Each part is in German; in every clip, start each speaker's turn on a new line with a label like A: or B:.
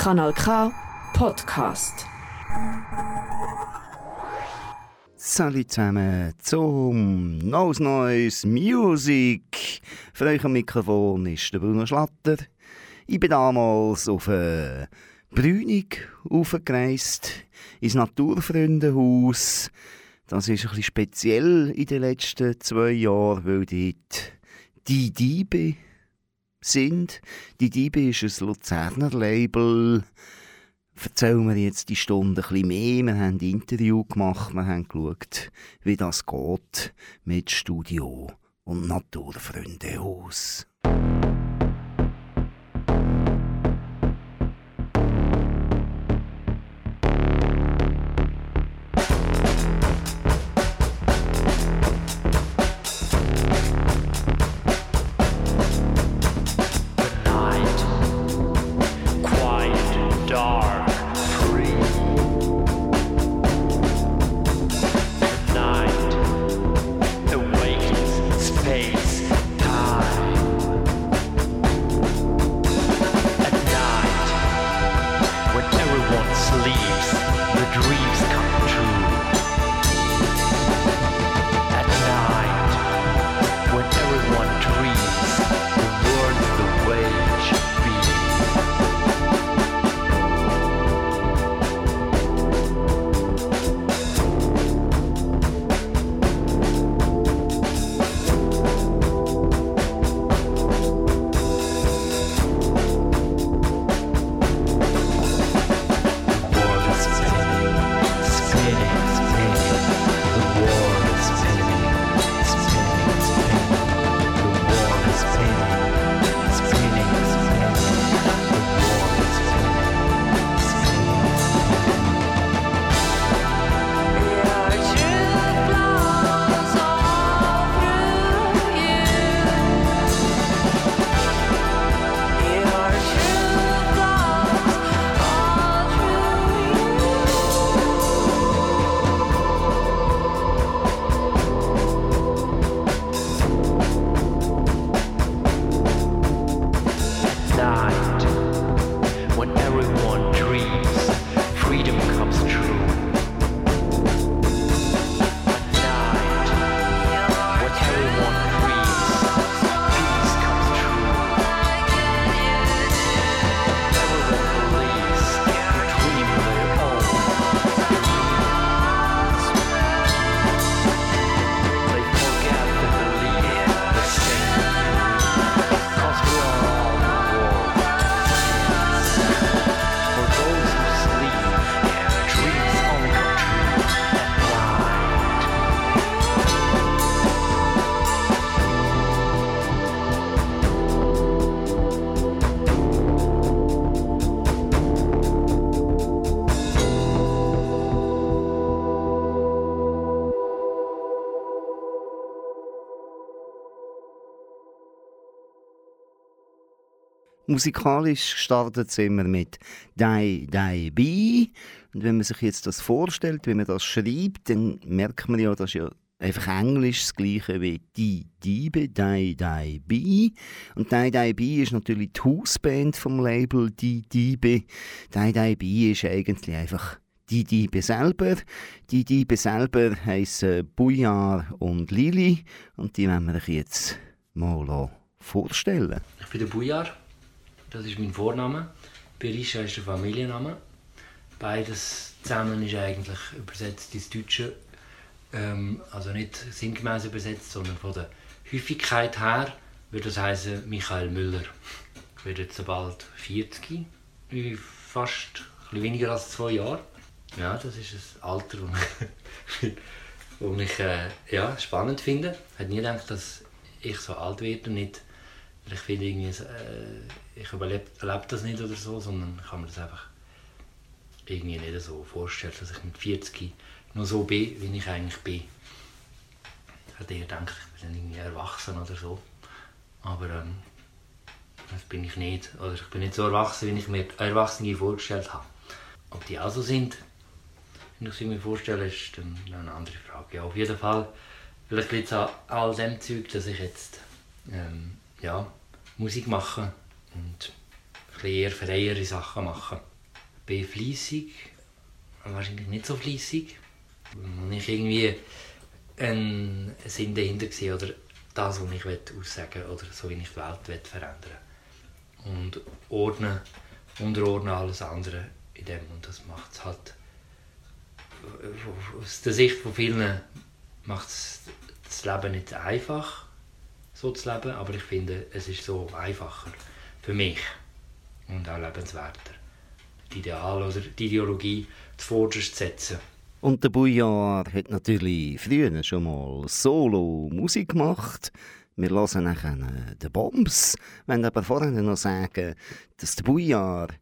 A: Kanal K Podcast.
B: Salut zusammen zum Nose Noise Music. Für euch am Mikrofon ist der Bruno Schlatter. Ich bin damals auf eine Brünig aufgereist, ins Naturfreundehaus. Das ist bisschen speziell in den letzten zwei Jahren, weil dort die Diebe sind. Die Diebe ist ein Luzerner Label. Erzählen wir jetzt die Stunde ein mehr. Wir haben ein Interview gemacht, wir haben geschaut, wie das geht mit Studio und Naturfreundehaus. Musikalisch startet es immer mit «Dai, Dai, Bi». Und wenn man sich jetzt das vorstellt, wie man das schreibt, dann merkt man ja, das ist ja einfach Englisch das gleiche wie «Die Diebe», «Dai, Dai, Bi». Und «Dai, Dai, Bi» ist natürlich die Hausband vom Label «Die Diebe». «Dai, Dai, Bi» ist eigentlich einfach die Diebe selber. Die Diebe selber heissen Bouillard und Lili und die werden wir euch jetzt mal vorstellen.
C: Ich bin der Bouillard. Das ist mein Vorname. Berisha ist der Familienname. Beides zusammen ist eigentlich übersetzt ins Deutsche. Ähm, also nicht sinngemäß übersetzt, sondern von der Häufigkeit her würde das heißen Michael Müller. Ich werde jetzt bald 40, fast ein weniger als zwei Jahre. Ja, das ist ein Alter, das ich äh, ja, spannend finde. Ich hätte nie gedacht, dass ich so alt werde und nicht ich finde irgendwie, äh, ich erlebe das nicht oder so, sondern ich kann mir das einfach irgendwie nicht so vorstellen, dass ich mit 40 noch so bin, wie ich eigentlich bin. Ich hätte eher gedacht, ich bin irgendwie erwachsen oder so. Aber ähm, das bin ich nicht. Oder ich bin nicht so erwachsen, wie ich mir Erwachsene vorgestellt habe. Ob die auch so sind, wenn ich sie mir vorstelle, ist dann eine andere Frage. Ja, auf jeden Fall, vielleicht liegt es an all dem Zeug, dass ich jetzt ähm, ja, Musik machen und ein eher freiere Sachen machen. bin fleissig, wahrscheinlich nicht so fleissig. Und ich irgendwie ein Sinn dahinter gesehen oder das, was ich aussagen will oder so, wie ich die Welt verändern will. Und ordnen, unterordnen alles andere in dem. Und das macht es halt aus der Sicht von vielen macht es das Leben nicht einfach, so zu leben, aber ich finde, es ist so einfacher für mich und auch lebenswerter. Die Ideal oder die Ideologie zuvorderst zu setzen.
B: Und der Bouillard hat natürlich früher schon mal Solo-Musik gemacht. Wir hören nachher den Bombs. Wenn aber vorher noch sagen, dass der Bouillard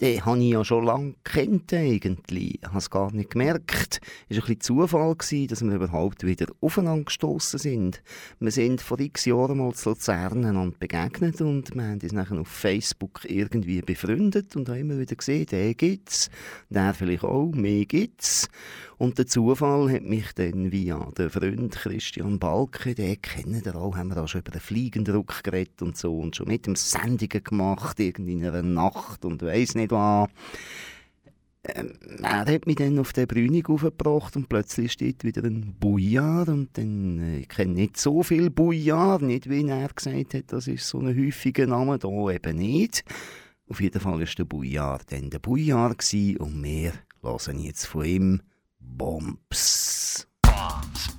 B: den habe ich ja schon lange kennt eigentlich. Ich habe es gar nicht gemerkt. Es war ein bisschen Zufall, dass wir überhaupt wieder aufeinander gestoßen sind. Wir sind vor x Jahren mal zu Luzern einander begegnet und wir haben uns nachher auf Facebook irgendwie befreundet und haben immer wieder gesehen, der gibt's, der vielleicht auch, mehr gibt's. Und der Zufall hat mich dann via den Freund Christian Balke, den kennen wir auch, haben wir auch schon über den Fliegendruck geredet und so und schon mit dem Sendungen gemacht, irgendwie in einer Nacht und weiss nicht was. Ähm, er hat mich dann auf der Brünig aufgebracht und plötzlich steht wieder ein Bouillard und dann, äh, ich kenne nicht so viel Bouillard, nicht wie er gesagt hat, das ist so ein häufiger Name, da eben nicht. Auf jeden Fall war der Bouillard dann der Bouillard und wir hören jetzt von ihm. Bombs, bombs.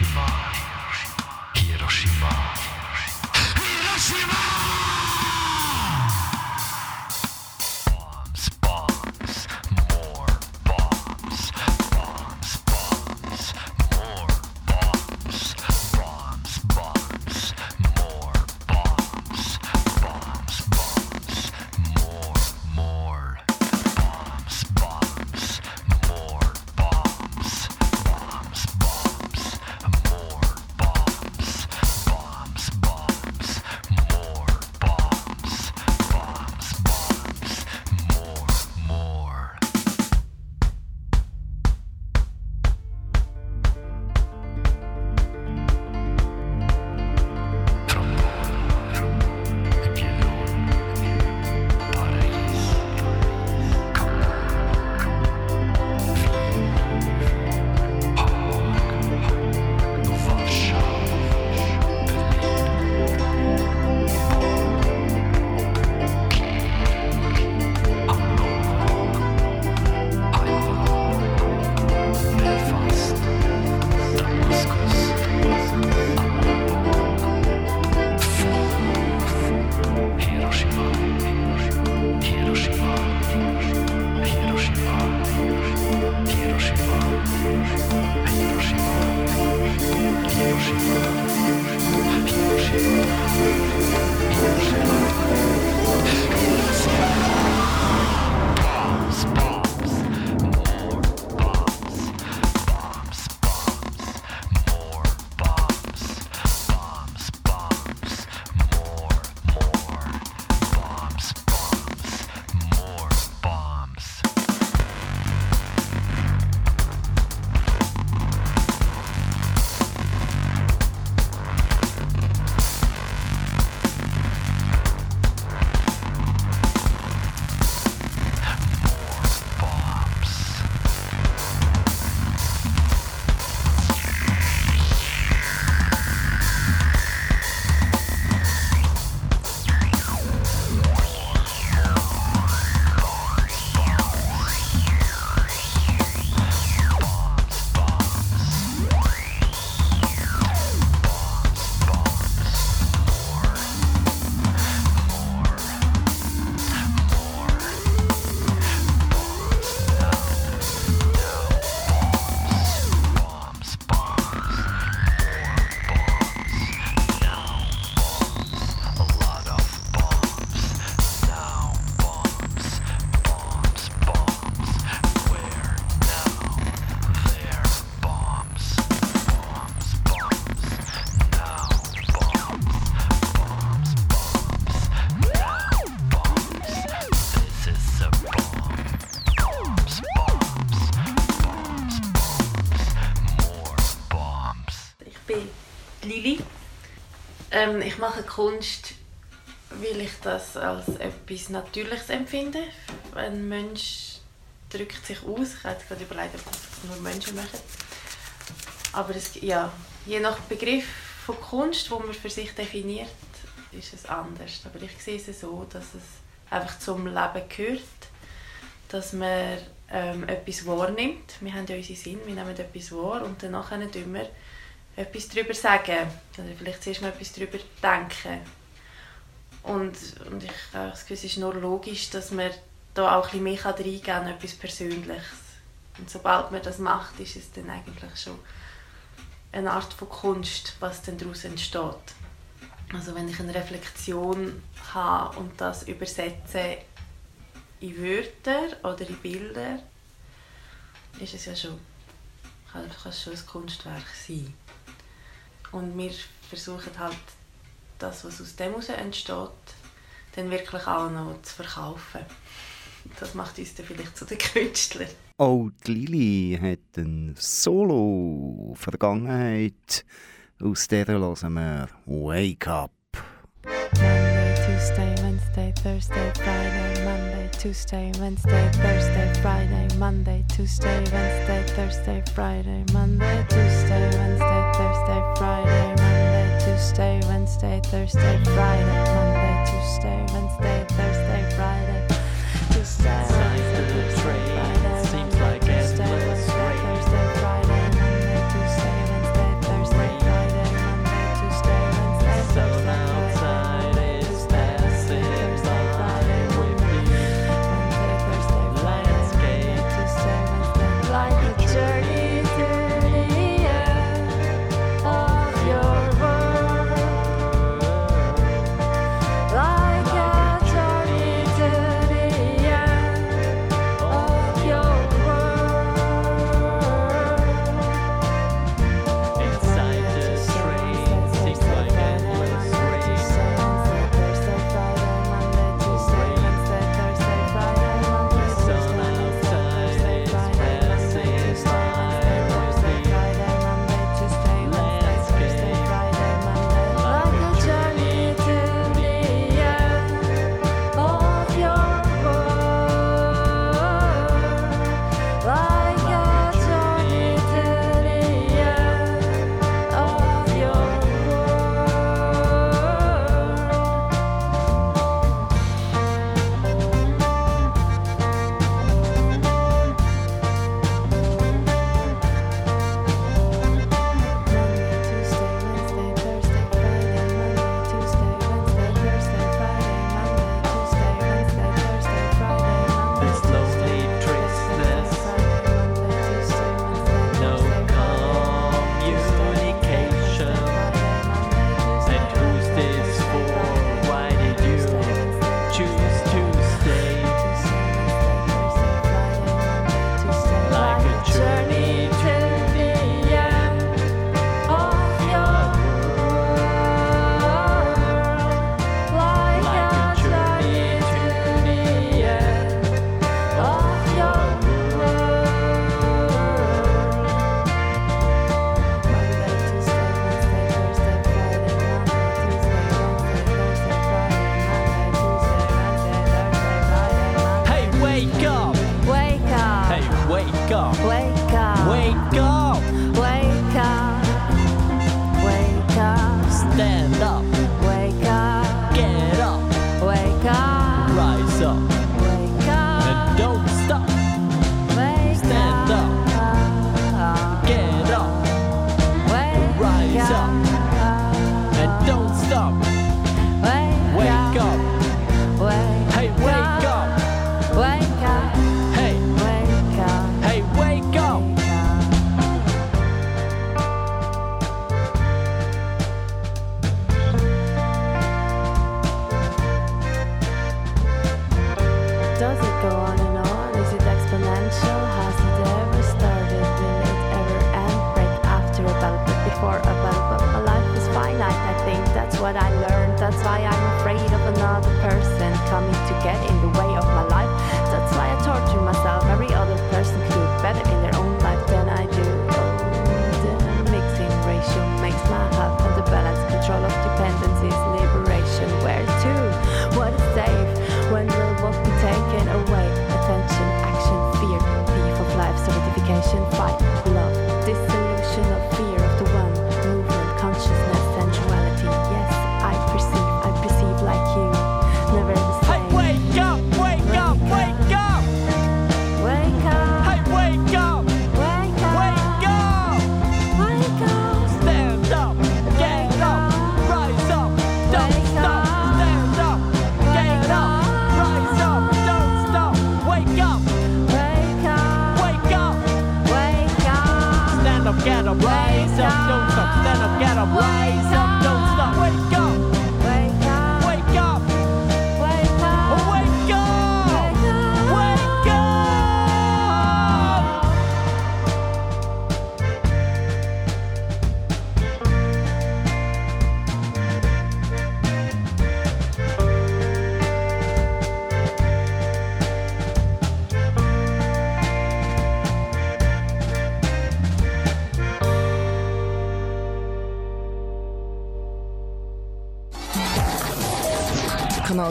B: she falls.
D: Ähm, ich mache Kunst, weil ich das als etwas Natürliches empfinde. Ein Mensch drückt sich aus. Ich hätte gerade überlegt, ob das nur Menschen machen. Aber es, ja, je nach Begriff von Kunst, wo man für sich definiert, ist es anders. Aber ich sehe es so, dass es einfach zum Leben gehört, dass man ähm, etwas wahrnimmt. Wir haben ja unseren Sinn, wir nehmen etwas wahr und danach können wir etwas darüber sagen. Oder vielleicht zuerst mal etwas darüber denken. Und, und ich habe das Gefühl, es ist nur logisch, dass man da auch ein bisschen mehr reingehen kann, etwas Persönliches. Und sobald man das macht, ist es dann eigentlich schon eine Art von Kunst, was dann daraus entsteht. Also wenn ich eine Reflexion habe und das übersetze in Wörter oder in Bilder, ist es ja schon, kann es schon ein Kunstwerk sein. Und wir versuchen halt, das, was aus dem heraus entsteht, dann wirklich auch noch zu verkaufen. Das macht uns dann vielleicht zu den Künstlern.
B: Auch die Lili hat eine Solo-Vergangenheit. Aus der hören wir Wake Up.
E: Monday, Tuesday, Wednesday, Thursday, Friday, Monday, Tuesday, Wednesday, Thursday, Friday, Monday, Tuesday, Wednesday, Thursday, Friday, Monday, Tuesday, Wednesday, Thursday, Friday, Monday, Tuesday, Wednesday, Thursday, Friday, Monday, Tuesday, Wednesday, Thursday, Friday, Tuesday, Wednesday, Thursday,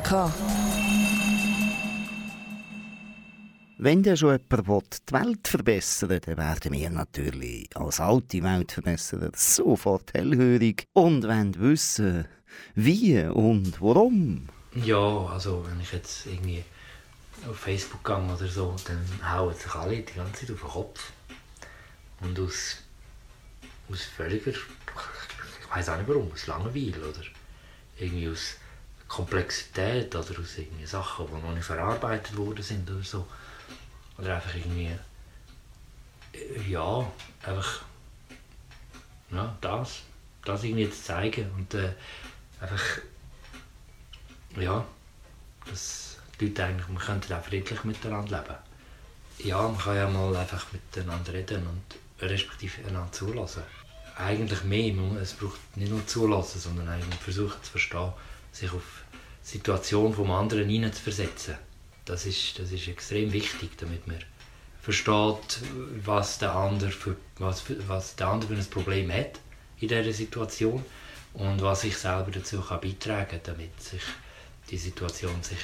A: Kanal K.
B: Wenn der schon jemand will, die Welt verbessern will, dann werden wir natürlich als alte Weltverbesserer sofort hellhörig und wollen wissen, wie und warum.
C: Ja, also wenn ich jetzt irgendwie auf Facebook gehe oder so, dann hauen sich alle die ganze Zeit auf den Kopf. Und aus, aus völliger, ich weiß auch nicht warum, aus Langeweile oder irgendwie aus Komplexität oder aus irgendwie Sachen, die noch nicht verarbeitet worden sind oder so. Oder einfach irgendwie, ja, einfach, ja, das, das irgendwie zu zeigen und äh, einfach ja, dass die Leute eigentlich, wir könnten auch friedlich miteinander leben. Ja, man kann ja mal einfach miteinander reden und respektive einander zulassen. Eigentlich mehr, man- es braucht nicht nur zulassen, sondern eigentlich versuchen zu verstehen, sich auf die Situation vom anderen hineinzuversetzen. Das ist, das ist extrem wichtig, damit man versteht, was der andere für, was, was der andere für ein Problem hat in dieser Situation und was ich selber dazu kann beitragen kann, damit sich die Situation sich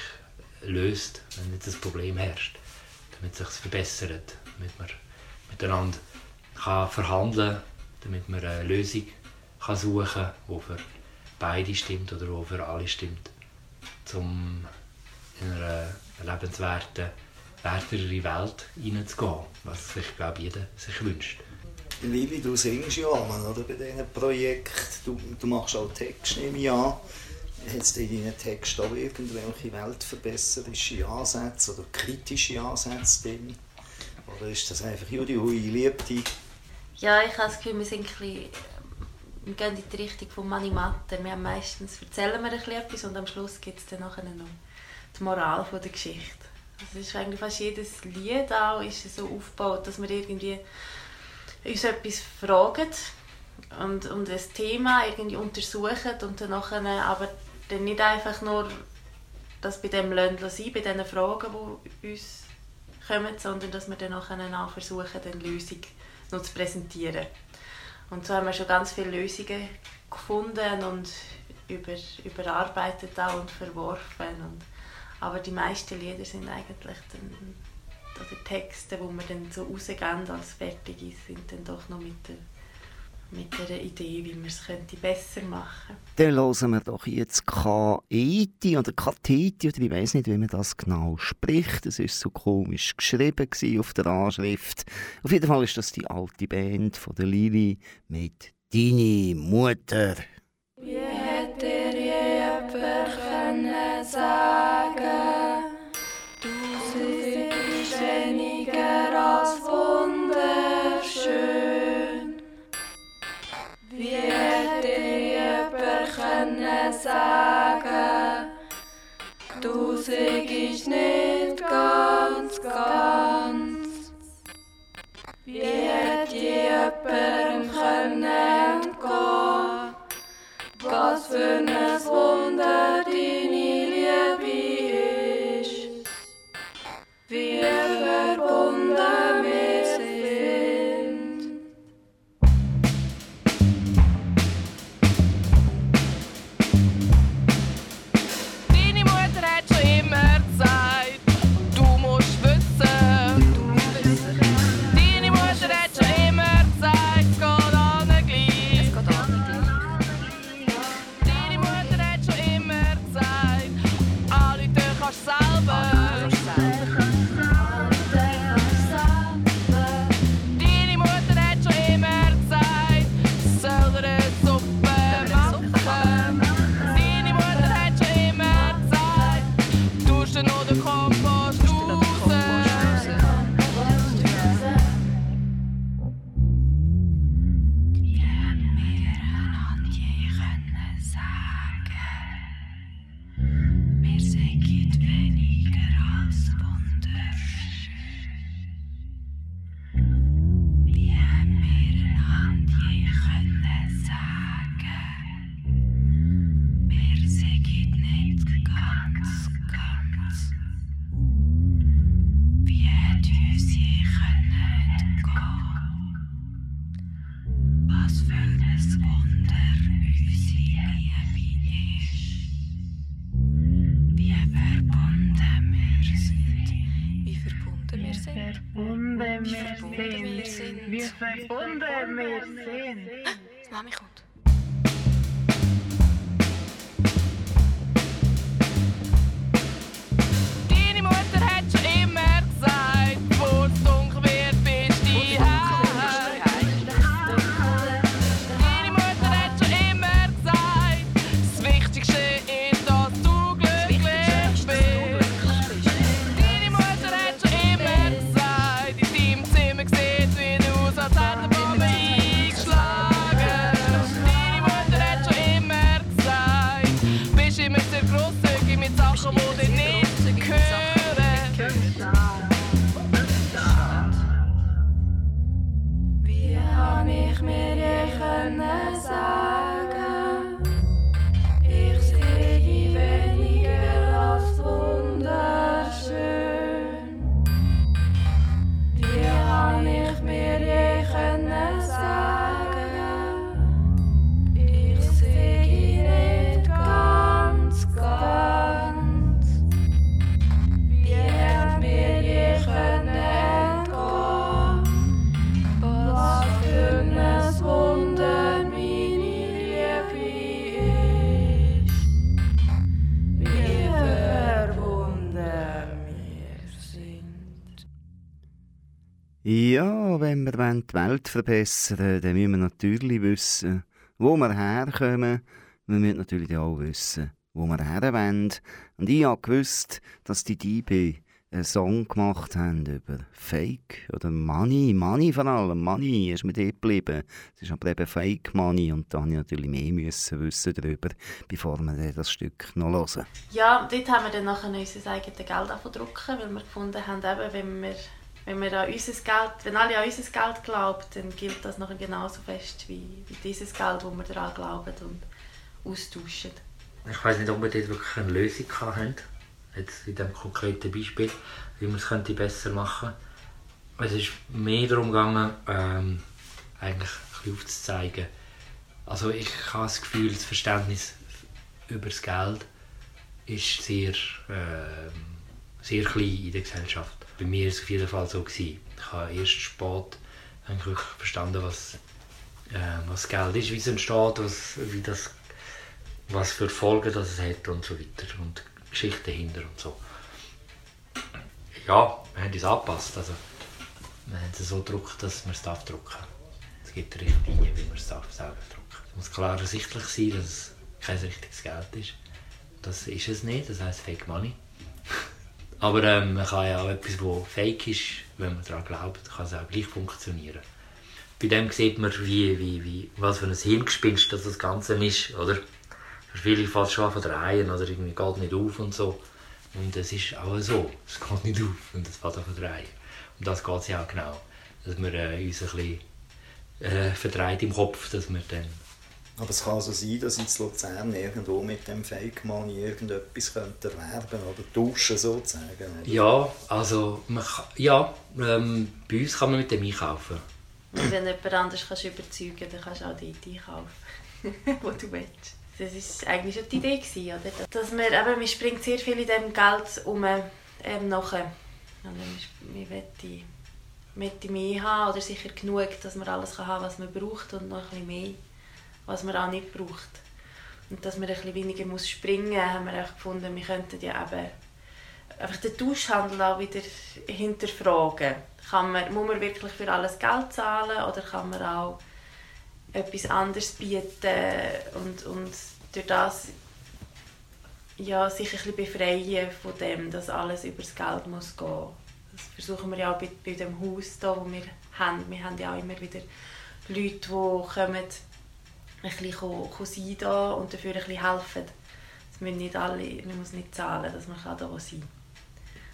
C: löst, wenn jetzt ein Problem herrscht, damit es sich verbessert, damit man miteinander kann verhandeln damit man eine Lösung kann suchen kann, beide stimmt oder die für alle stimmt, um in eine lebenswerte, wertere Welt hineinzugehen, was sich, glaube ich, jeder sich wünscht.
B: Lili, du singst ja an, oder, bei diesem Projekt. Du, du machst auch Text, nehme ich an. Hat es in deinen Texten auch irgendwelche weltverbesserische Ansätze oder kritische Ansätze drin? Oder ist das einfach, Judi, hui, ich liebe dich?
D: Ja, ich habe das Gefühl, wir, sind ein bisschen, wir gehen in die Richtung von Manimatter. Wir haben meistens erzählen wir etwas und am Schluss gibt es dann noch die Moral von der Geschichte. Das ist eigentlich fast jedes Lied auch ist so aufgebaut, dass wir irgendwie uns etwas fragen und, und ein Thema irgendwie untersuchen und dann nachher aber dann nicht einfach nur das bei dem sein, bei diesen Fragen, die uns kommen, sondern dass wir dann auch versuchen, eine Lösung noch zu präsentieren. Und so haben wir schon ganz viele Lösungen gefunden und über, überarbeitet auch und verworfen. Und, aber die meisten Lieder sind eigentlich dann, oder Texte, wo wir dann so rausgehen als fertige, sind dann doch noch mit der, mit der Idee, wie man es könnte besser machen
B: Dann hören wir doch jetzt Kaeti oder Kateti oder ich weiß nicht, wie man das genau spricht. Es ist so komisch geschrieben auf der Anschrift. Auf jeden Fall ist das die alte Band von der Lili mit «Deine Mutter».
F: Wie sagen, du siehst nicht ganz, ganz? Wie hätte jemand
E: wir
G: die
B: Welt verbessern wollen, dann müssen wir natürlich wissen, wo wir herkommen. Wir müssen natürlich auch wissen, wo wir her wollen. Und ich habe gewusst, dass die DB einen Song gemacht haben über Fake oder Money. Money vor allem. Money ist mir dort geblieben. Es ist aber eben Fake Money und da musste ich natürlich mehr müssen wissen darüber, bevor wir das Stück noch hören.
D: Ja, dort haben wir dann nachher unser eigenes Geld drucken, weil wir gefunden haben, eben, wenn wir, wenn wir an unser Geld, wenn alle an unser Geld glauben, dann gilt das nachher genauso fest wie, wie dieses Geld, wo wir daran glauben und austauschen.
C: Ich weiß nicht, ob wir dort wirklich eine Lösung hatten. Jetzt in diesem konkreten Beispiel, wie man es könnte besser machen könnte. Es ist mehr darum gegangen, ähm, eigentlich ein bisschen aufzuzeigen. Also ich habe das Gefühl, das Verständnis über das Geld ist sehr, ähm, sehr klein in der Gesellschaft. Bei mir war es auf jeden Fall so. Gewesen. Ich habe erst spät eigentlich verstanden, was, äh, was Geld ist, wie es entsteht, was, wie das was für Folgen das es hat und so weiter und die Geschichte dahinter und so. Ja, wir haben uns angepasst. Also, wir haben es so gedruckt, dass man es darf drucken Es gibt Richtlinien, wie man es darf selber drucken Es muss klar ersichtlich sein, dass es kein richtiges Geld ist. Das ist es nicht, das heisst Fake Money. Aber ähm, man kann ja auch etwas, das fake ist, wenn man daran glaubt, kann es auch gleich funktionieren. Bei dem sieht man, wie, wie, wie, was für ein Hirngespinst das, das Ganze ist, oder? Für viele fast schon von der Reihe, oder irgendwie geht nicht auf und so. Und es ist auch so, es geht nicht auf und es fällt auch von der. Um das geht es ja auch genau, dass wir äh, uns ein bisschen äh, verdreht im Kopf, dass wir dann
B: Aber es kann also sein, dass jetzt Luzern irgendwo mit dem Fake Money irgendetwas könnte erwerben oder tauschen sozusagen. oder?
C: Ja, also man kann, ja, ähm, bei uns kann man mit dem einkaufen.
D: Und wenn jemand anderes kannst überzeugen dann kannst du auch dort einkaufen, wo du willst. Das war eigentlich schon die Idee, gewesen, oder? Dass man, eben, man springt sehr viel in diesem Geld um ähm, nachher. Und ist- man möchte, möchte mehr haben oder sicher genug, dass man alles kann haben was man braucht und noch ein bisschen mehr, was man auch nicht braucht. Und dass man ein weniger muss springen muss, haben wir auch gefunden, wir könnten ja eben einfach den Tauschhandel auch wieder hinterfragen. Kann man, muss man wirklich für alles Geld zahlen oder kann man auch etwas anderes bieten und, und durch das ja, sich ein bisschen befreien von dem, dass alles über das Geld muss gehen. Das versuchen wir ja auch bei, bei dem Haus, da, wo wir haben. Wir haben ja auch immer wieder Leute, die kommen, ein bisschen sein da und dafür ein bisschen helfen. Es müssen nicht alle, man muss nicht zahlen, dass man da sein kann.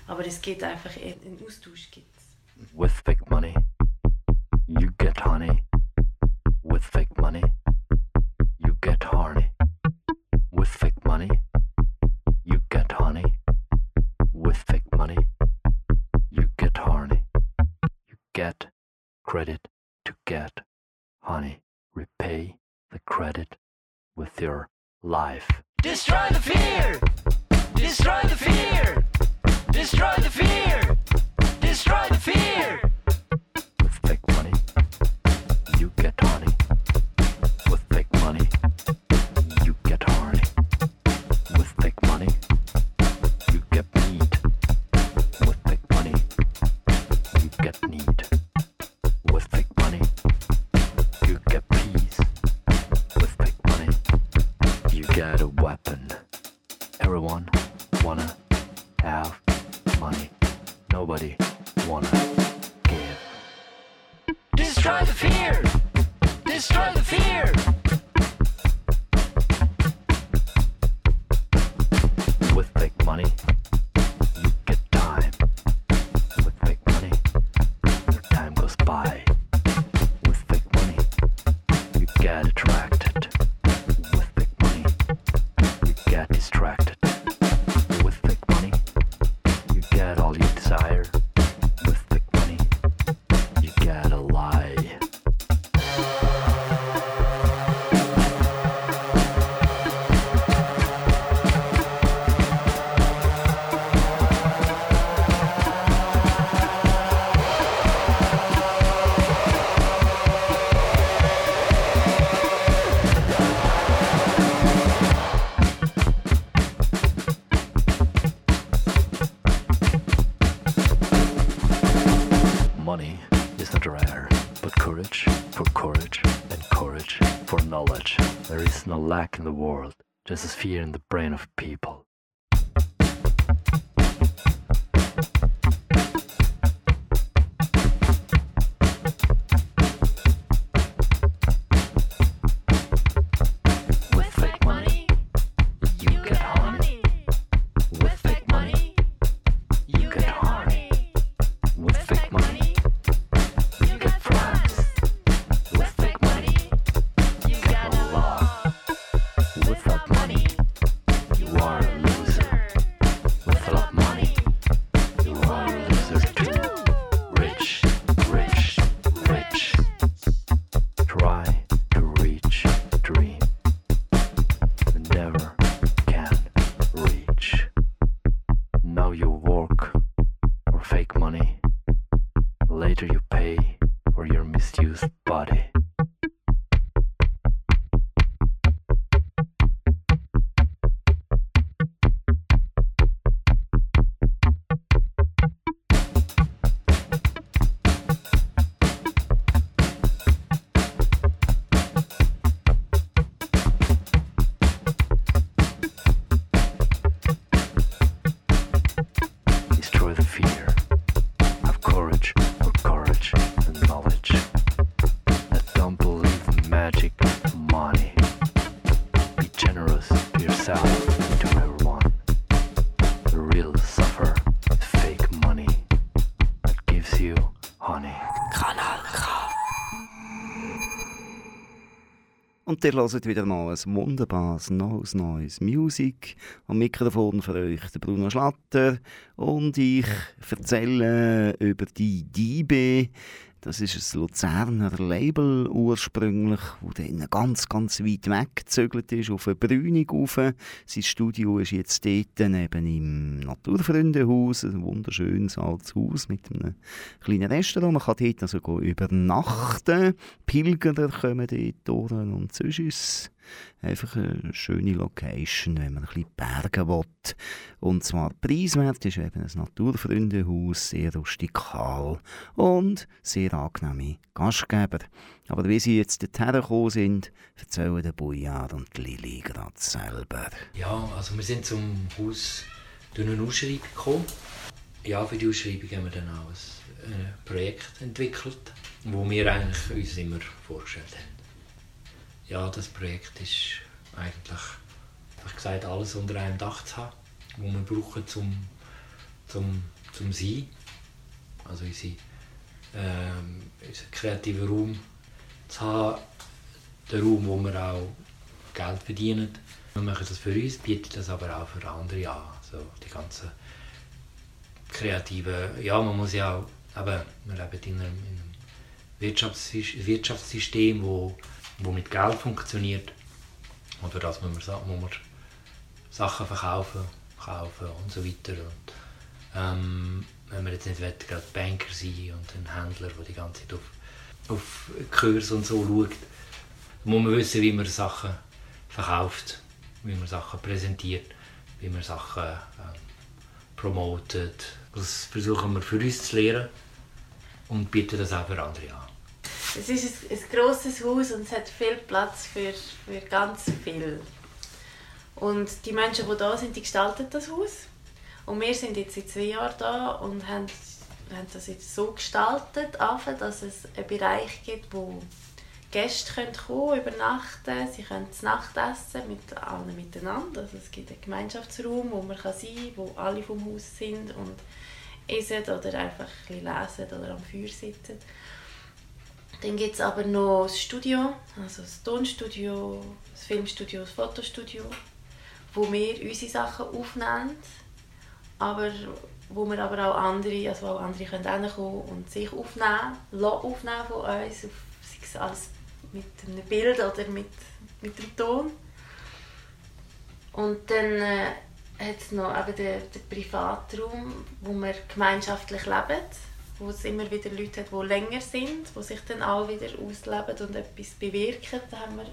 D: Aber es gibt einfach einen Austausch. Gibt's.
H: With fake money, you get honey. With fake money, you get horny. With fake money, you get honey. With fake money, you get horny. You get credit to get honey. Repay credit with your life.
G: Destroy the fear!
H: A lack in the world. just as fear in the
B: Und ihr hört wieder mal ein wunderbares neues, neues Musik. Am Mikrofon für euch der Bruno Schlatter. Und ich erzähle über die DIBE. Das ist ein Luzerner Label ursprünglich, das dann ganz, ganz weit weggezögert ist, auf eine Brünig rauf. Sein Studio ist jetzt dort eben im Naturfreundehaus, ein wunderschönes altes Haus mit einem kleinen Restaurant. Man kann dort also übernachten. Pilger kommen dort durch und sonst ist einfach eine schöne Location, wenn man ein bisschen Berge will. Und zwar preiswert ist eben ein Naturfreundehaus, sehr rustikal und sehr angenehme Gastgeber. Aber wie sie jetzt dorthin gekommen sind, erzählen der Boyard und die Lili gerade selber.
C: Ja, also wir sind zum Haus durch eine Ausschreibung gekommen. Ja, für die Ausschreibung haben wir dann auch ein äh, Projekt entwickelt, wo wir eigentlich uns immer vorgestellt haben. Ja, das Projekt ist eigentlich, ich gesagt, alles unter einem Dach zu haben, was wir brauchen zum, zum, zum Sein. Also unsere, ähm, unseren kreativen Raum zu haben, der Raum, wo wir auch Geld verdienen. Wir machen das für uns, bieten das aber auch für andere an. So die ganzen kreativen, ja, man muss ja auch, eben, wir leben in einem, in einem Wirtschaftssys- Wirtschaftssystem, wo, wo mit Geld funktioniert. Und für das muss man, muss man Sachen verkaufen, kaufen und so weiter. Und, ähm, wenn wir jetzt nicht wollen, gerade Banker sein und ein Händler, der die ganze Zeit auf, auf Kurs und so schaut, muss man wissen, wie man Sachen verkauft, wie man Sachen präsentiert, wie man Sachen ähm, promotet. Das versuchen wir für uns zu lernen und bieten das auch für andere an.
D: Es ist ein, ein grosses Haus und es hat viel Platz für, für ganz viel. Und die Menschen, die da sind, die gestalten das Haus. Und wir sind jetzt seit zwei Jahren da und haben haben das jetzt so gestaltet, dass es einen Bereich gibt, wo Gäste können kommen, übernachten, sie können zu Nacht essen mit allen miteinander. Also es gibt einen Gemeinschaftsraum, wo man kann sein kann, wo alle vom Haus sind und essen oder einfach ein bisschen lesen oder am Feuer sitzen. Dann gibt es aber noch das Studio, also das Tonstudio, das Filmstudio, das Fotostudio, wo wir unsere Sachen aufnehmen, aber wo wir aber auch andere, also auch andere können hinkommen und sich aufnehmen, lassen aufnehmen von uns, sei es als mit einem Bild oder mit, mit dem Ton. Und dann äh, hat es noch eben den, den Privatraum, wo wir gemeinschaftlich leben, wo es immer wieder Leute hat, die länger sind, die sich dann auch wieder ausleben und etwas bewirken. Da haben wir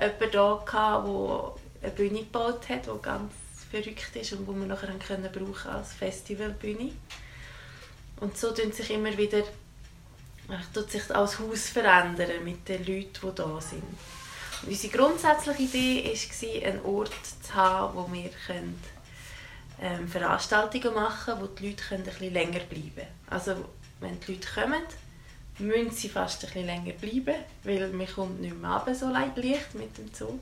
D: jemanden gehabt, der eine Bühne gebaut hat, die ganz verrückt ist und die wir nachher haben können brauchen als Festivalbühne. Und so tun sich immer wieder es tut sich als Haus verändern mit den Leuten, die da sind. Und unsere grundsätzliche Idee war, einen Ort zu haben, wo wir können, ähm, Veranstaltungen machen können, wo die Leute können ein bisschen länger bleiben können. Also wenn die Leute kommen, müssen sie fast ein bisschen länger bleiben, weil man kommt nicht mehr runter, so leicht mit dem Zug.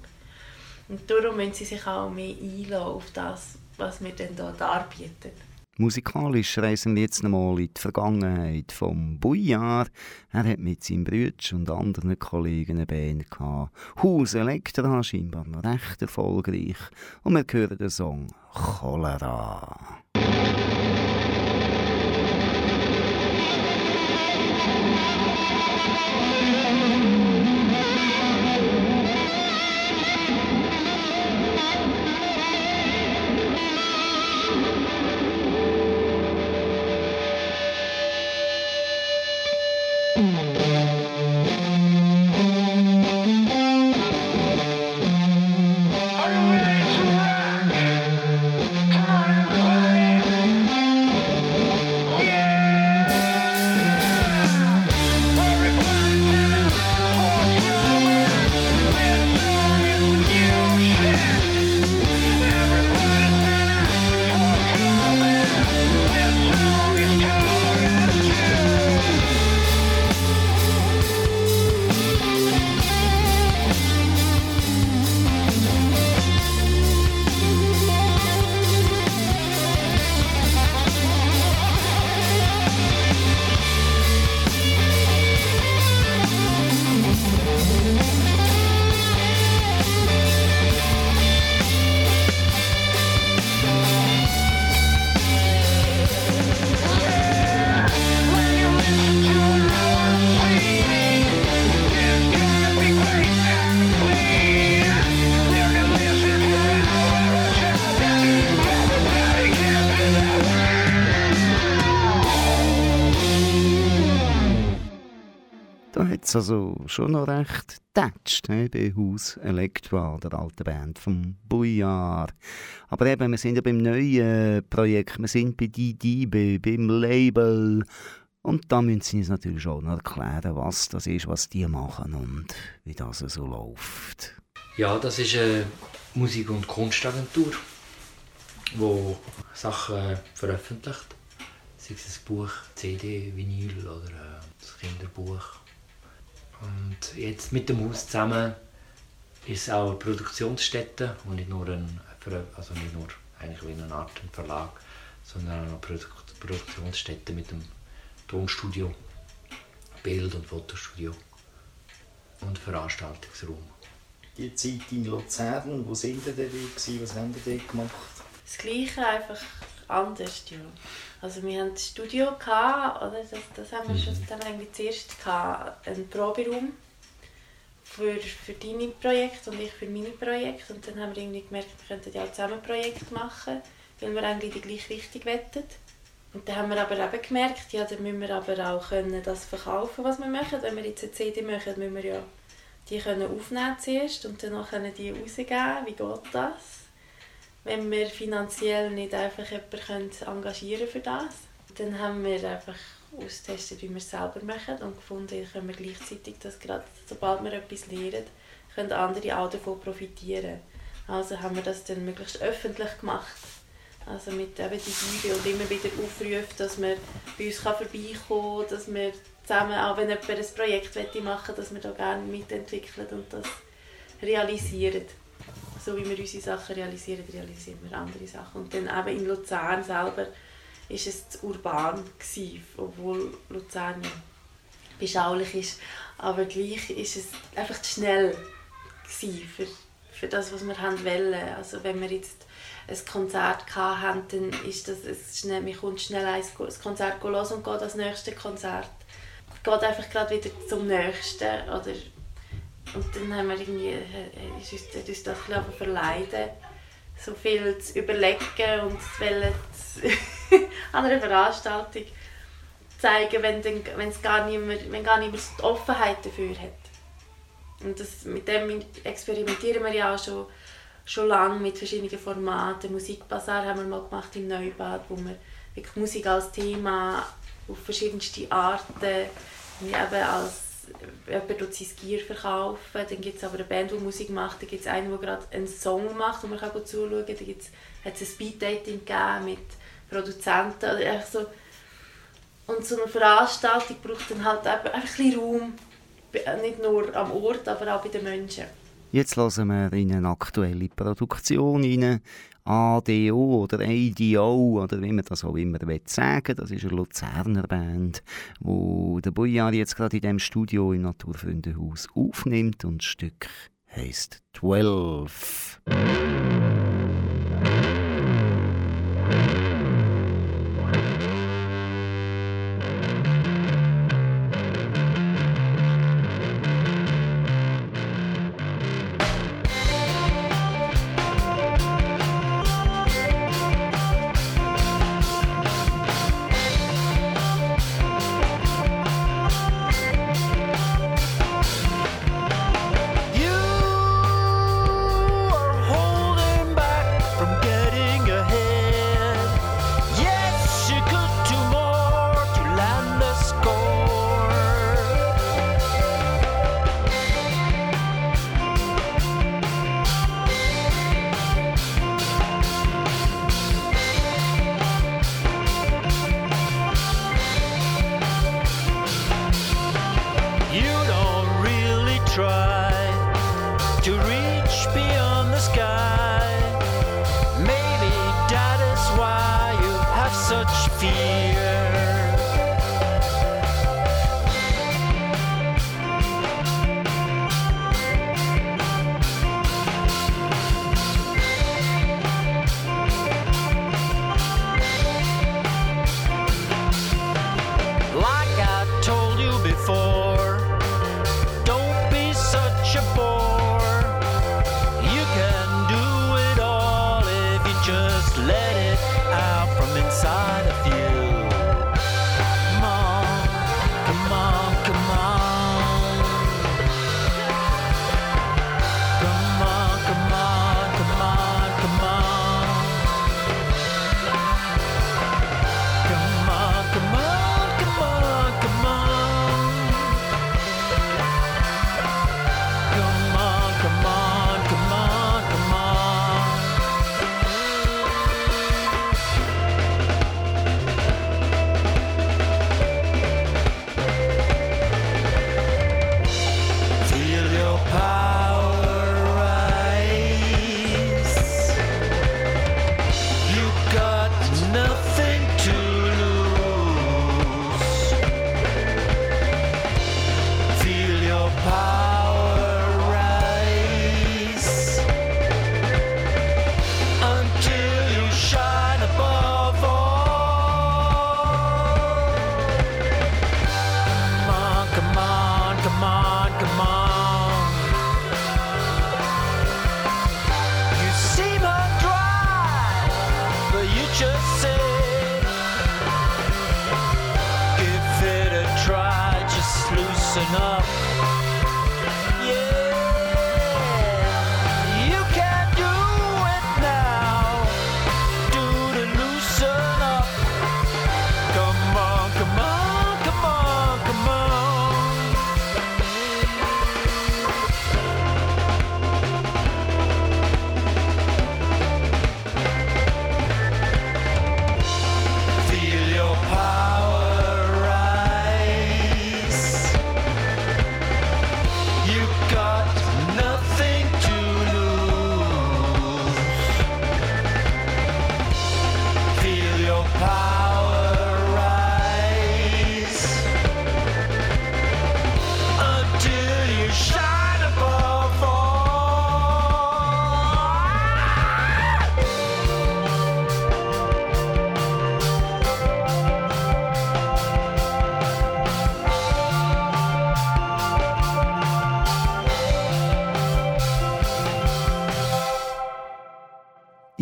D: Und darum müssen sie sich auch mehr einlassen auf das, was wir dann hier darbieten.
B: Musikalisch reisen wir jetzt nochmal in die Vergangenheit vom Bouillard. Er hat mit seinem Bruder und anderen Kollegen eine Band gehabt. Haus Elektra, scheinbar noch recht erfolgreich. Und wir hören den Song Cholera. Da hat es also schon noch recht getatscht he, bei Haus Elektra, der alten Band vom Bouillard. Aber eben, wir sind ja beim neuen Projekt, wir sind bei DD, bei, beim Label. Und da müssen sie uns natürlich auch noch erklären, was das ist, was die machen und wie das so läuft.
C: Ja, das ist eine Musik- und Kunstagentur, die Sachen veröffentlicht. Sei es ein Buch, CD, Vinyl oder äh, ein Kinderbuch. Und jetzt mit dem Haus zusammen ist es auch eine Produktionsstätte und nicht nur ein, also nicht nur eigentlich wie eine Art ein Verlag, sondern auch eine Produ Produktionsstätte mit dem Tonstudio, Bild- und Fotostudio und Veranstaltungsraum.
B: Die Zeit in Luzern, wo sind ihr denn gewesen? Was haben ihr dort gemacht?
D: Das Gleiche, einfach anders, ja. Also wir hatten das Studio, gehabt, oder? Das, das haben wir schon dann eigentlich zuerst gehabt, einen Proberaum für, für deine Projekte und ich für meine Projekte. Und dann haben wir irgendwie gemerkt, wir könnten ja auch zusammen Projekte machen, weil wir eigentlich in die gleiche Richtung wettet. Und dann haben wir aber eben gemerkt, ja, dann müssen wir aber auch können das verkaufen, was wir machen. Wenn wir jetzt eine CD machen, müssen wir ja die können aufnehmen zuerst und dann können die rausgeben. Wie geht das? Wenn wir finanziell nicht einfach jemanden engagieren für das. Dann haben wir einfach austestet, wie wir es selber machen und gefunden, können wir gleichzeitig, dass gerade sobald wir etwas lernen, können andere auch davon profitieren. Also haben wir das dann möglichst öffentlich gemacht, Also mit eben die Bibel und immer wieder aufruft, dass man bei uns vorbeikommen kann, dass wir zusammen, auch wenn jemand ein Projekt machen möchte, dass wir da gerne mitentwickeln und das realisieren. So wie wir unsere Sachen realisieren, realisieren wir andere Sachen. Und dann eben in Luzern selber ist es zu urban gewesen, obwohl Luzern ja beschaulich ist, aber gleich ist es einfach zu schnell für, für das, was wir haben wollen. Also wenn wir jetzt ein Konzert hatten, dann ist das schnell, man kommt schnell ein Konzert los und geht das nächste Konzert. Geht einfach gerade wieder zum nächsten oder und dann haben wir irgendwie, äh, ist uns, hat uns das bisschen verleiden, so viel zu überlegen und zu wollen, an einer Veranstaltung zeigen, wenn, dann, wenn's gar niemand, wenn gar niemand die Offenheit dafür hat. Und das, mit dem experimentieren wir ja auch schon, schon lange mit verschiedenen Formaten. Musikbasar haben wir mal gemacht im Neubad, wo wir wirklich Musik als Thema auf verschiedenste Arten, eben als jemand tut sein Gear verkaufen, dann gibt es aber eine Band, die Musik macht, dann gibt es einen, der gerade einen Song macht, wo man kann zuschauen kann, dann hat es ein Speed-Dating mit Produzenten, einfach so. Und so eine Veranstaltung braucht dann halt einfach ein bisschen Raum, nicht nur am Ort, aber auch bei den Menschen.
G: Jetzt hören wir in eine aktuelle Produktion rein. ADO oder ADO oder wie man das auch immer sagen will. Das ist eine Luzerner Band, wo der Boyar jetzt gerade in dem Studio im Naturfreundehaus aufnimmt und das Stück heißt 12.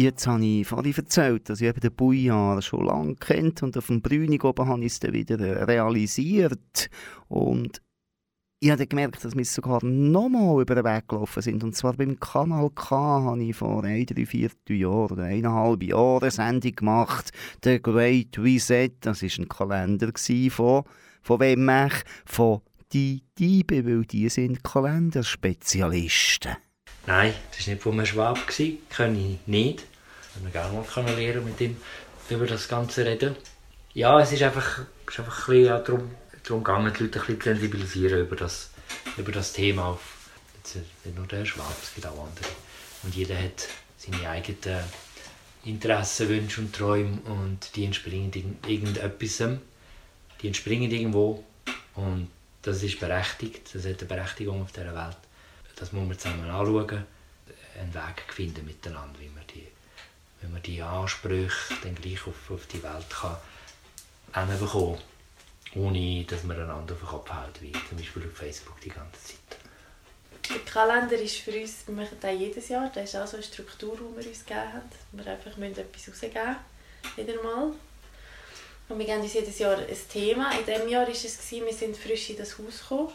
B: Jetzt habe ich vorhin erzählt, dass ich eben den Bouillard schon lange kennt und auf dem Brünig oben habe ich es dann wieder realisiert. Und ich habe gemerkt, dass wir sogar nochmal über den Weg gelaufen sind. Und zwar beim Kanal K habe ich vor ein, drei, vier Jahren oder eineinhalb Jahren eine Sendung gemacht. «The Great Reset». Das war ein Kalender von, von wem ich? Von die Diebe, weil die sind Kalenderspezialisten.
C: Nein, das war nicht von einem Schwab. Kann ich nicht. Ich würde gerne mal können lernen, mit ihm über das Ganze reden. Ja, es ist einfach, es ist einfach ein bisschen darum, darum gegangen, die Leute ein bisschen zu sensibilisieren über das, über das Thema. Jetzt nicht nur der Schwab, es gibt auch andere. Und jeder hat seine eigenen Interessen, Wünsche und Träume und die entspringen irgend- irgendetwas. Die entspringen irgendwo und das ist berechtigt, das hat eine Berechtigung auf dieser Welt. Das muss man zusammen anschauen, einen Weg finden miteinander, wie man wie man die Ansprüche dann gleich auf, auf die Welt kann hinbekommen kann, ohne dass man einander auf den Kopf hält, wie zum Beispiel auf Facebook die ganze Zeit.
D: Der Kalender ist für uns, wir machen den jedes Jahr, das ist auch so eine Struktur, die wir uns gegeben haben. Wir einfach müssen etwas rausgeben wieder mal. Und wir geben uns jedes Jahr ein Thema. In diesem Jahr war es, wir sind frisch in das Haus gekommen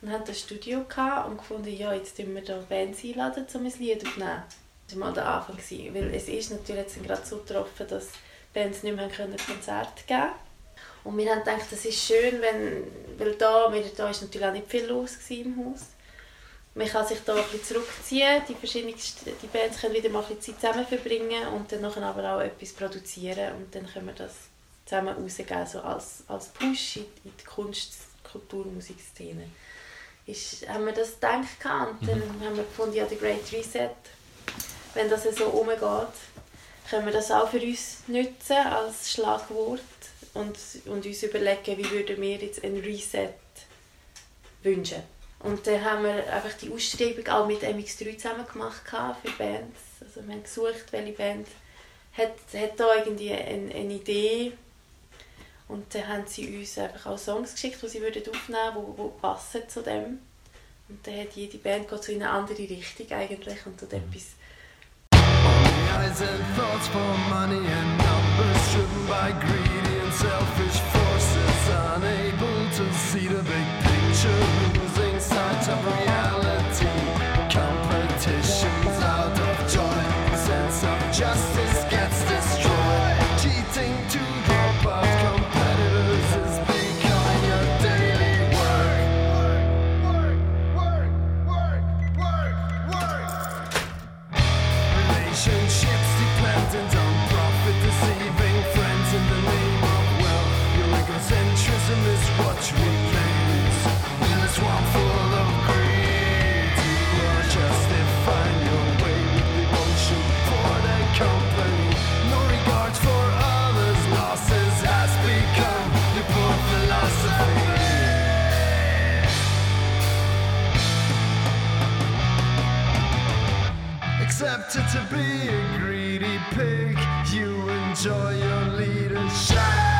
D: und hatten das Studio und gefunden, ja, jetzt tun wir da Bands einladen, um ein Lied aufzunehmen. Das war mal der Anfang. Gewesen, weil es ist natürlich jetzt gerade so getroffen, dass Bands nicht mehr können Konzerte geben konnten. Und wir haben gedacht, das ist schön, wenn, weil da, weil da ist natürlich auch nicht viel los im Haus. Man kann sich da ein bisschen zurückziehen, die verschiedensten die Bands können wieder mal ein bisschen Zeit zusammen verbringen und dann nachher aber auch etwas produzieren und dann können wir das zusammen rausgeben, so als, als Push in, in die Kunst-, Kultur- und Musikszene. Ist, haben wir das gedacht und dann haben wir gefunden, ja, der Great Reset, wenn das so umgeht, können wir das auch für uns nutzen als Schlagwort und, und uns überlegen, wie würden wir jetzt ein Reset wünschen. Und dann haben wir einfach die Ausschreibung auch mit MX3 zusammen gemacht für Bands. Also wir haben gesucht, welche Band hat, hat da irgendwie eine, eine Idee. Und dann haben sie uns einfach auch Songs geschickt, die sie aufnehmen würden, die, die passen zu dem. Und dann hat jede Band geht so in eine andere Richtung eigentlich und tut etwas.
I: Eyes and thoughts for money and numbers driven by greedy and selfish forces unable to see the big picture losing sight of reality accepted to be a greedy pig. You enjoy your leadership.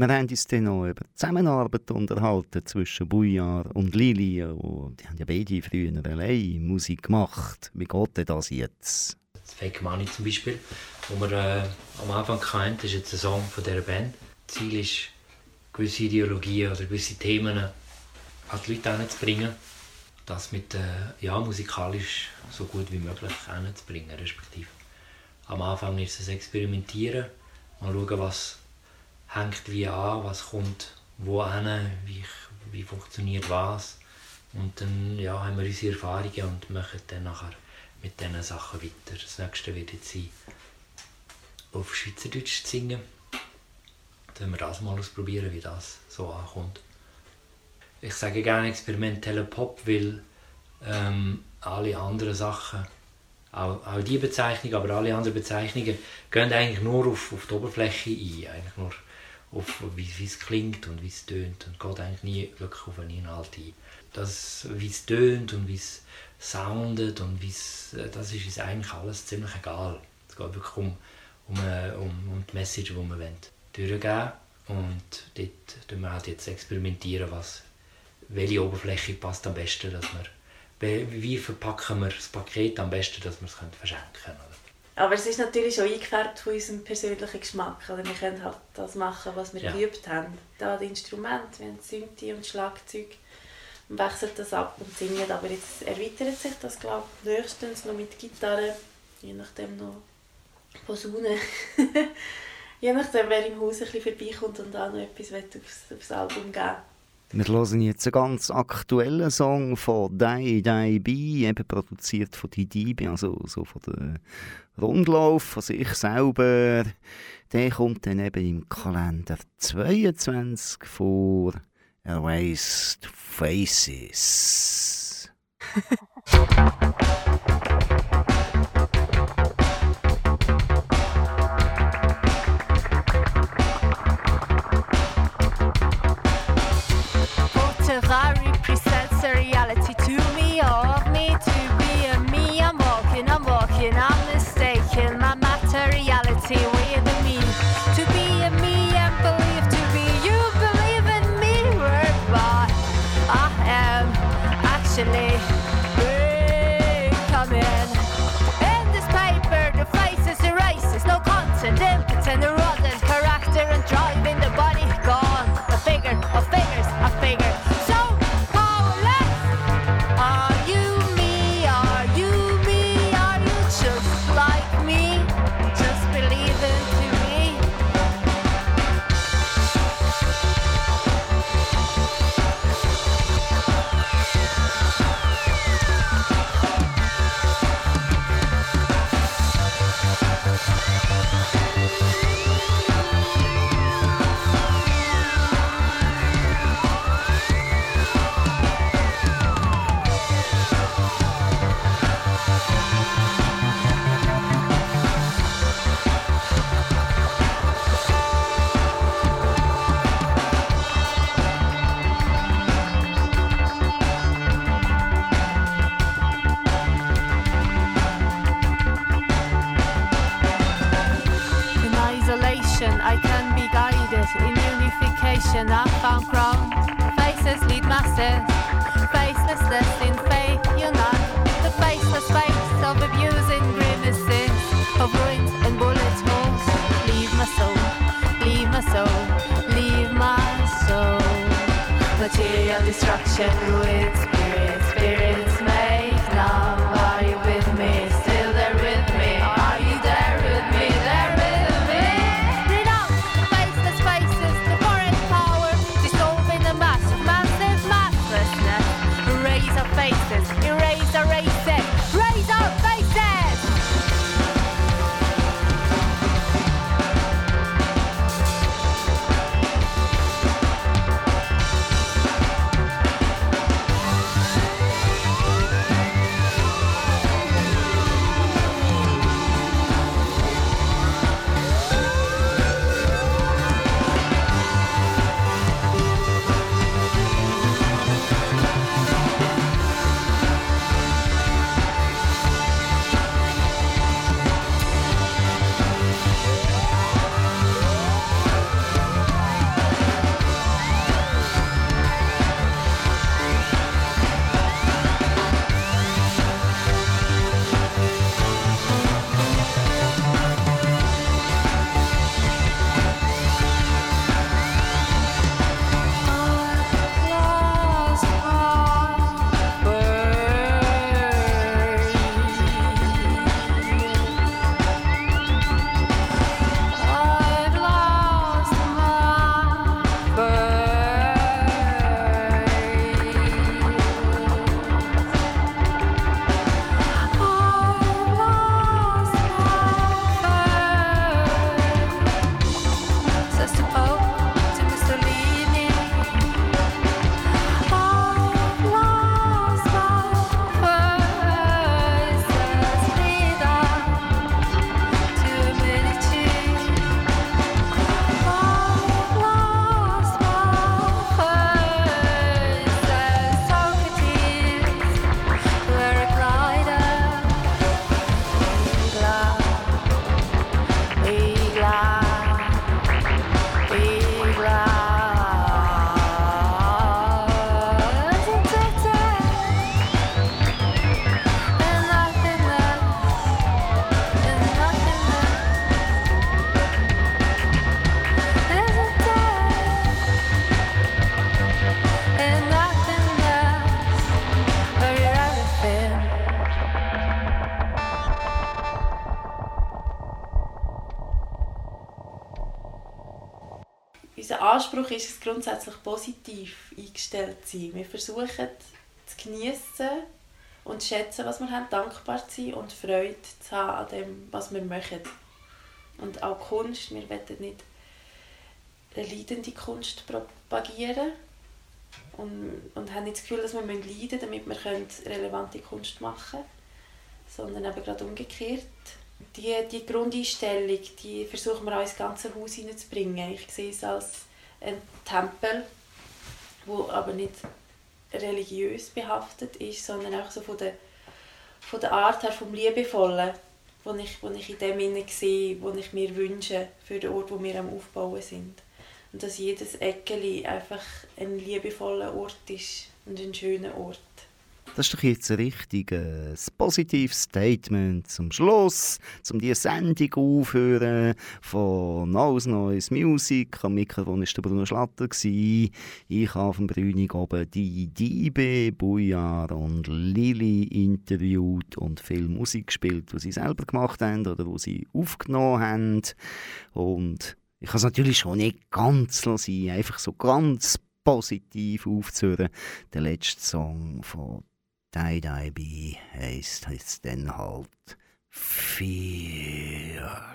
B: Wir haben uns dann noch über die Zusammenarbeit unterhalten zwischen Bujar und Lili. Und die haben ja beide früher allein Musik gemacht. Wie geht denn das jetzt?
C: Das Fake Money zum Beispiel, wo wir äh, am Anfang das ist jetzt ein Song von dieser Band. Das Ziel ist, gewisse Ideologien oder gewisse Themen an die Leute hinzubringen. Das mit, äh, ja, musikalisch so gut wie möglich hinzubringen, respektive. Am Anfang ist es Experimentieren, mal schauen, was hängt wie an, was kommt wohin, wie, wie funktioniert was. Und dann ja, haben wir unsere Erfahrungen und machen dann nachher mit diesen Sachen weiter. Das nächste wird jetzt sein, auf Schweizerdeutsch zu singen. Dann werden wir das mal ausprobieren, wie das so ankommt. Ich sage gerne experimenteller Pop, weil ähm, alle anderen Sachen, auch, auch die Bezeichnung, aber alle anderen Bezeichnungen, gehen eigentlich nur auf, auf die Oberfläche ein. Eigentlich nur auf wie, es klingt und wie es tönt und geht eigentlich nie wirklich auf einen Inhalt ein. Das, wie es tönt und wie es soundet und wie es, äh, das ist uns eigentlich alles ziemlich egal. Es geht wirklich um, um, äh, um, um die Message, die wir wollen, durchgeben und dort tun wir halt jetzt experimentieren, was, welche Oberfläche passt am besten, dass wir, wie- verpacken wir das Paket am besten, dass wir es verschenken können.
D: Aber es ist natürlich schon eingefärbt von unserem persönlichen Geschmack. Oder wir können halt das machen, was wir
C: Ja.
D: geübt haben. Da die Instrumente, wir haben Synthi und Schlagzeug. Wir wechseln das ab und singen. Aber jetzt erweitert sich das, glaube ich, nächstens noch mit Gitarre. Je nachdem noch Posaune. Je nachdem, wer im Haus ein bisschen vorbeikommt und auch noch etwas aufs, aufs Album geben
B: Wir hören jetzt einen ganz aktuellen Song von Dai Dai Bi, eben produziert von Didi Bi, also so von der Rundlauf, von sich selber. Der kommt dann eben im Kalender 22 vor Erased Faces.
E: rotten impotent, a and character and drive.
D: Anspruch ist es grundsätzlich positiv eingestellt zu sein. Wir versuchen zu genießen und zu schätzen, was wir haben, dankbar zu sein und Freude zu haben an dem, was wir machen. Und auch Kunst, wir wollen nicht eine leidende Kunst propagieren und, und haben nicht das Gefühl, dass wir leiden müssen, damit wir relevante Kunst machen können, sondern eben gerade umgekehrt. Die, die Grundeinstellung, die versuchen wir auch ins ganze Haus hineinzubringen. Ich sehe es als ein Tempel, wo aber nicht religiös behaftet ist, sondern auch so von der, von der Art her, vom Liebevollen, wo ich, wo ich in dem Innen sehe, wo ich mir wünsche für den Ort, wo wir am Aufbauen sind. Und dass jedes Eckeli einfach ein liebevoller Ort ist und ein schöner Ort.
H: Das ist doch jetzt ein richtiges positives Statement zum Schluss, um diese Sendung aufhören von Neues Neues Musik. Am Mikrofon war der Bruno Schlatter. Ich habe vom Brünig oben die Diebe, Bujar und Lili interviewt und viel Musik gespielt, die sie selber gemacht haben oder die sie aufgenommen haben. Und ich kann es natürlich schon nicht ganz sein, einfach so ganz positiv aufzuhören. Der letzte Song von Die Die Be heisst jetzt dann halt Fear.